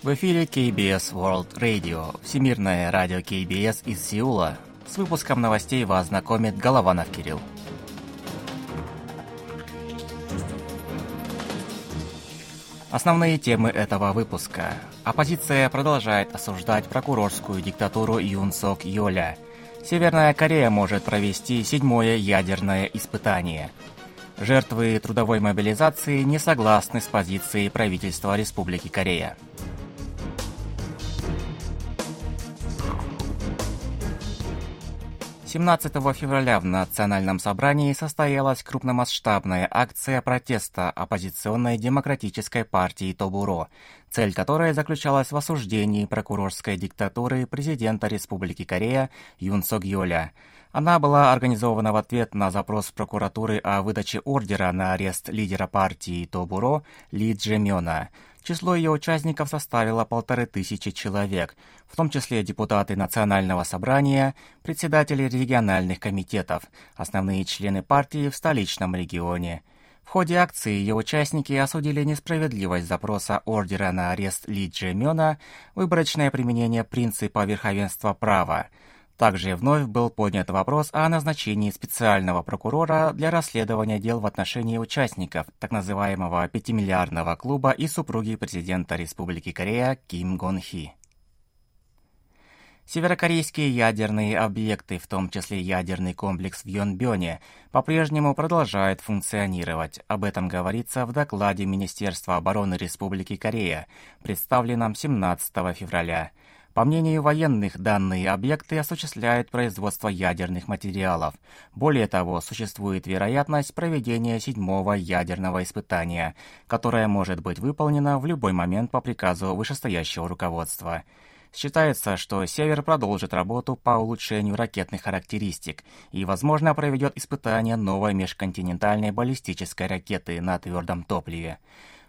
В эфире KBS World Radio, всемирное радио KBS из Сеула. С выпуском новостей вас знакомит Голованов Кирилл. Основные темы этого выпуска. Оппозиция продолжает осуждать прокурорскую диктатуру Юн Сок Йоля. Северная Корея может провести седьмое ядерное испытание. Жертвы трудовой мобилизации не согласны с позицией правительства Республики Корея. 17 февраля в Национальном собрании состоялась крупномасштабная акция протеста оппозиционной демократической партии Тобуро, цель которой заключалась в осуждении прокурорской диктатуры президента Республики Корея Юн Сок Йоля. Она была организована в ответ на запрос прокуратуры о выдаче ордера на арест лидера партии Тобуро Ли Джемёна – Число ее участников составило полторы тысячи человек, в том числе депутаты Национального собрания, председатели региональных комитетов, основные члены партии в столичном регионе. В ходе акции ее участники осудили несправедливость запроса ордера на арест Ли Джемёна, выборочное применение принципа верховенства права, также вновь был поднят вопрос о назначении специального прокурора для расследования дел в отношении участников так называемого пятимиллиардного клуба и супруги президента Республики Корея Ким Гон Хи. Северокорейские ядерные объекты, в том числе ядерный комплекс в Йонбёне, по-прежнему продолжают функционировать. Об этом говорится в докладе Министерства обороны Республики Корея, представленном 17 февраля. По мнению военных, данные объекты осуществляют производство ядерных материалов. Более того, существует вероятность проведения седьмого ядерного испытания, которое может быть выполнено в любой момент по приказу вышестоящего руководства. Считается, что Север продолжит работу по улучшению ракетных характеристик и, возможно, проведет испытания новой межконтинентальной баллистической ракеты на твердом топливе.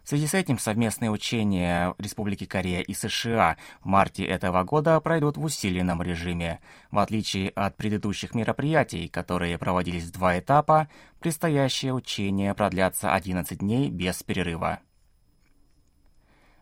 В связи с этим совместные учения Республики Корея и США в марте этого года пройдут в усиленном режиме. В отличие от предыдущих мероприятий, которые проводились в два этапа, предстоящие учения продлятся 11 дней без перерыва.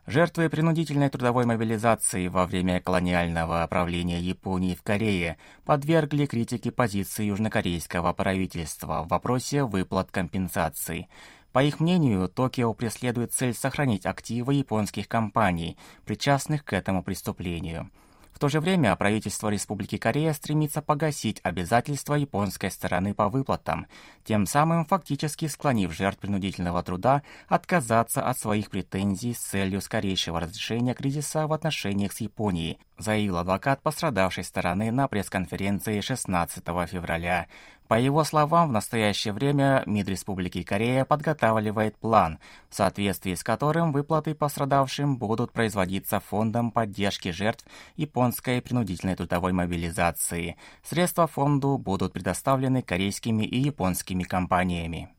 Жертвы принудительной трудовой мобилизации во время колониального правления Японии в Корее подвергли критике позиции южнокорейского правительства в вопросе выплат компенсаций – по их мнению, Токио преследует цель сохранить активы японских компаний, причастных к этому преступлению – в то же время правительство Республики Корея стремится погасить обязательства японской стороны по выплатам, тем самым фактически склонив жертв принудительного труда отказаться от своих претензий с целью скорейшего разрешения кризиса в отношениях с Японией, заявил адвокат пострадавшей стороны на пресс-конференции 16 февраля. По его словам, в настоящее время МИД Республики Корея подготавливает план, в соответствии с которым выплаты пострадавшим будут производиться Фондом поддержки жертв японской принудительной трудовой мобилизации. Средства фонду будут предоставлены корейскими и японскими компаниями.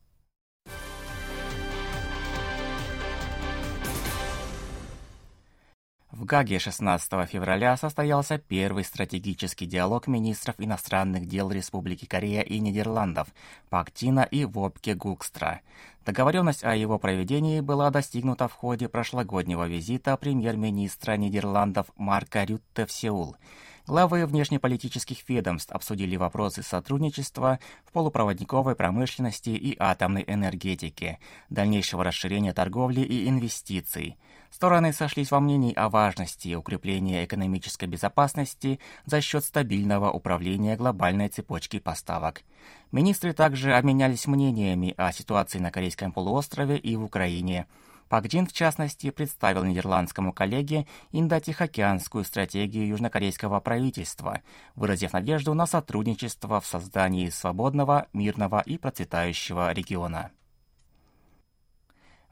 В Гаге 16 февраля состоялся первый стратегический диалог министров иностранных дел Республики Корея и Нидерландов Пактина и Вопке Гукстра. Договоренность о его проведении была достигнута в ходе прошлогоднего визита премьер-министра Нидерландов Марка Рютте в Сеул. Главы внешнеполитических ведомств обсудили вопросы сотрудничества в полупроводниковой промышленности и атомной энергетике, дальнейшего расширения торговли и инвестиций – Стороны сошлись во мнении о важности укрепления экономической безопасности за счет стабильного управления глобальной цепочки поставок. Министры также обменялись мнениями о ситуации на Корейском полуострове и в Украине. Пак Джин, в частности, представил нидерландскому коллеге индо-тихоокеанскую стратегию южнокорейского правительства, выразив надежду на сотрудничество в создании свободного, мирного и процветающего региона.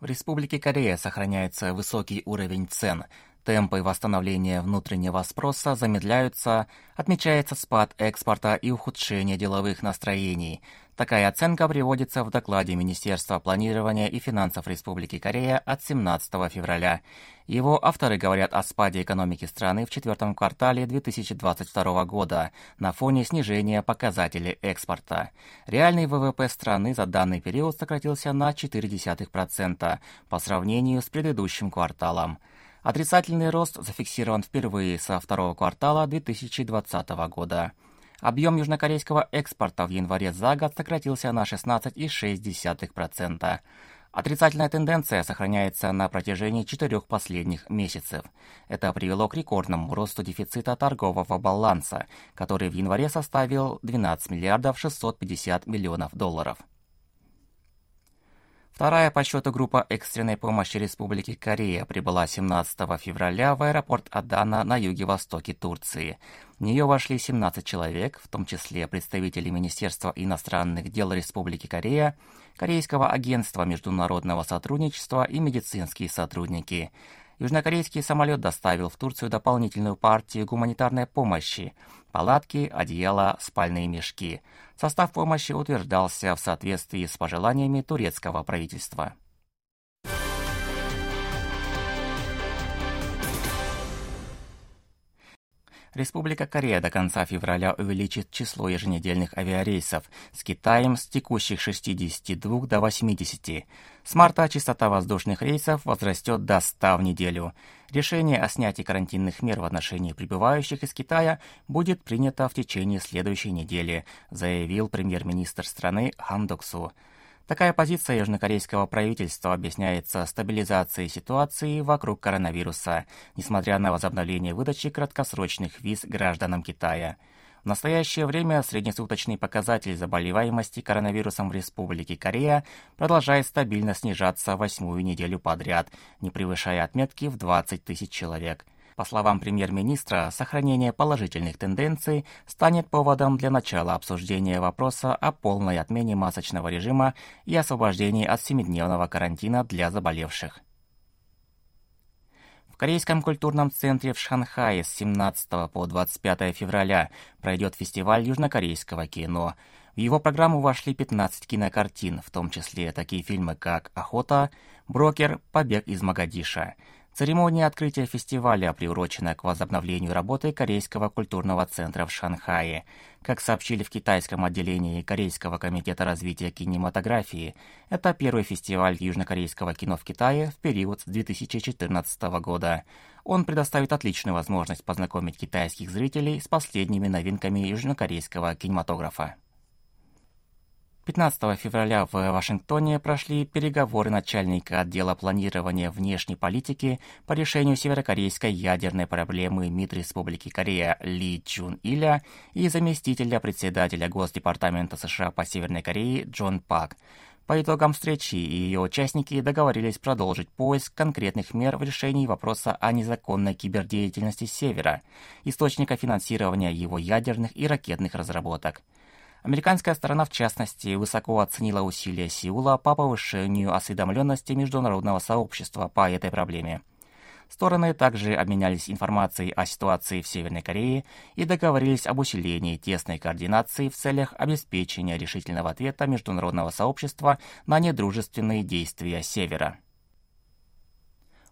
В Республике Корея сохраняется высокий уровень цен. Темпы восстановления внутреннего спроса замедляются, отмечается спад экспорта и ухудшение деловых настроений. Такая оценка приводится в докладе Министерства планирования и финансов Республики Корея от 17 февраля. Его авторы говорят о спаде экономики страны в четвертом квартале 2022 года на фоне снижения показателей экспорта. Реальный ВВП страны за данный период сократился на 0,4% по сравнению с предыдущим кварталом. Отрицательный рост зафиксирован впервые со второго квартала 2020 года. Объем южнокорейского экспорта в январе за год сократился на 16,6%. Отрицательная тенденция сохраняется на протяжении четырех последних месяцев. Это привело к рекордному росту дефицита торгового баланса, который в январе составил 12 миллиардов 650 миллионов долларов. Вторая по счету группа экстренной помощи Республики Корея прибыла 17 февраля в аэропорт Адана на юге-востоке Турции. В нее вошли 17 человек, в том числе представители Министерства иностранных дел Республики Корея, Корейского агентства международного сотрудничества и медицинские сотрудники. Южнокорейский самолет доставил в Турцию дополнительную партию гуманитарной помощи – палатки, одеяла, спальные мешки – Состав помощи утверждался в соответствии с пожеланиями турецкого правительства. Республика Корея до конца февраля увеличит число еженедельных авиарейсов с Китаем с текущих 62 до 80. С марта частота воздушных рейсов возрастет до 100 в неделю. Решение о снятии карантинных мер в отношении прибывающих из Китая будет принято в течение следующей недели, заявил премьер-министр страны Хан Доксу. Такая позиция южнокорейского правительства объясняется стабилизацией ситуации вокруг коронавируса, несмотря на возобновление выдачи краткосрочных виз гражданам Китая. В настоящее время среднесуточный показатель заболеваемости коронавирусом в Республике Корея продолжает стабильно снижаться восьмую неделю подряд, не превышая отметки в 20 тысяч человек – по словам премьер-министра, сохранение положительных тенденций станет поводом для начала обсуждения вопроса о полной отмене масочного режима и освобождении от семидневного карантина для заболевших. В Корейском культурном центре в Шанхае с 17 по 25 февраля пройдет фестиваль южнокорейского кино. В его программу вошли 15 кинокартин, в том числе такие фильмы, как «Охота», «Брокер», «Побег из Магадиша». Церемония открытия фестиваля приурочена к возобновлению работы Корейского культурного центра в Шанхае. Как сообщили в китайском отделении Корейского комитета развития кинематографии, это первый фестиваль южнокорейского кино в Китае в период с 2014 года. Он предоставит отличную возможность познакомить китайских зрителей с последними новинками южнокорейского кинематографа. 15 февраля в Вашингтоне прошли переговоры начальника отдела планирования внешней политики по решению северокорейской ядерной проблемы МИД Республики Корея Ли Чун Иля и заместителя председателя Госдепартамента США по Северной Корее Джон Пак. По итогам встречи ее участники договорились продолжить поиск конкретных мер в решении вопроса о незаконной кибердеятельности Севера, источника финансирования его ядерных и ракетных разработок – Американская сторона, в частности, высоко оценила усилия Сеула по повышению осведомленности международного сообщества по этой проблеме. Стороны также обменялись информацией о ситуации в Северной Корее и договорились об усилении тесной координации в целях обеспечения решительного ответа международного сообщества на недружественные действия Севера.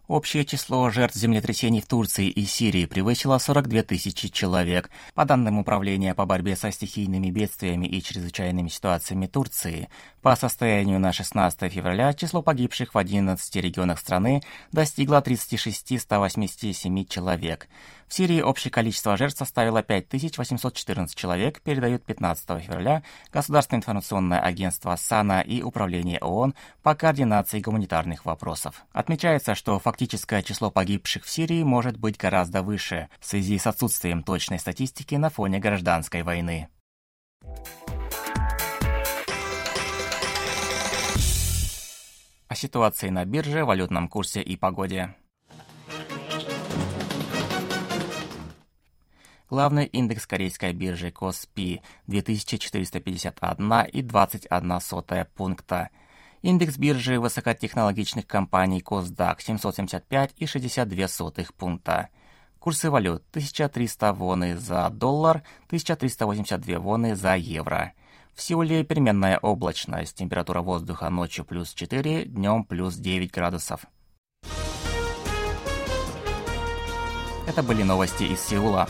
Общее число жертв землетрясений в Турции и Сирии превысило 42 тысячи человек. По данным Управления по борьбе со стихийными бедствиями и чрезвычайными ситуациями Турции, по состоянию на 16 февраля число погибших в 11 регионах страны достигло 36 187 человек. В Сирии общее количество жертв составило 5814 человек, передают 15 февраля Государственное информационное агентство САНА и Управление ООН по координации гуманитарных вопросов. Отмечается, что фактическое число погибших в Сирии может быть гораздо выше в связи с отсутствием точной статистики на фоне гражданской войны. О ситуации на бирже, валютном курсе и погоде. Главный индекс корейской биржи Коспи 2451,21 пункта. Индекс биржи высокотехнологичных компаний Косдак 775,62 пункта. Курсы валют 1300 воны за доллар, 1382 воны за евро. В Сеуле переменная облачность, температура воздуха ночью плюс 4, днем плюс 9 градусов. Это были новости из Сеула.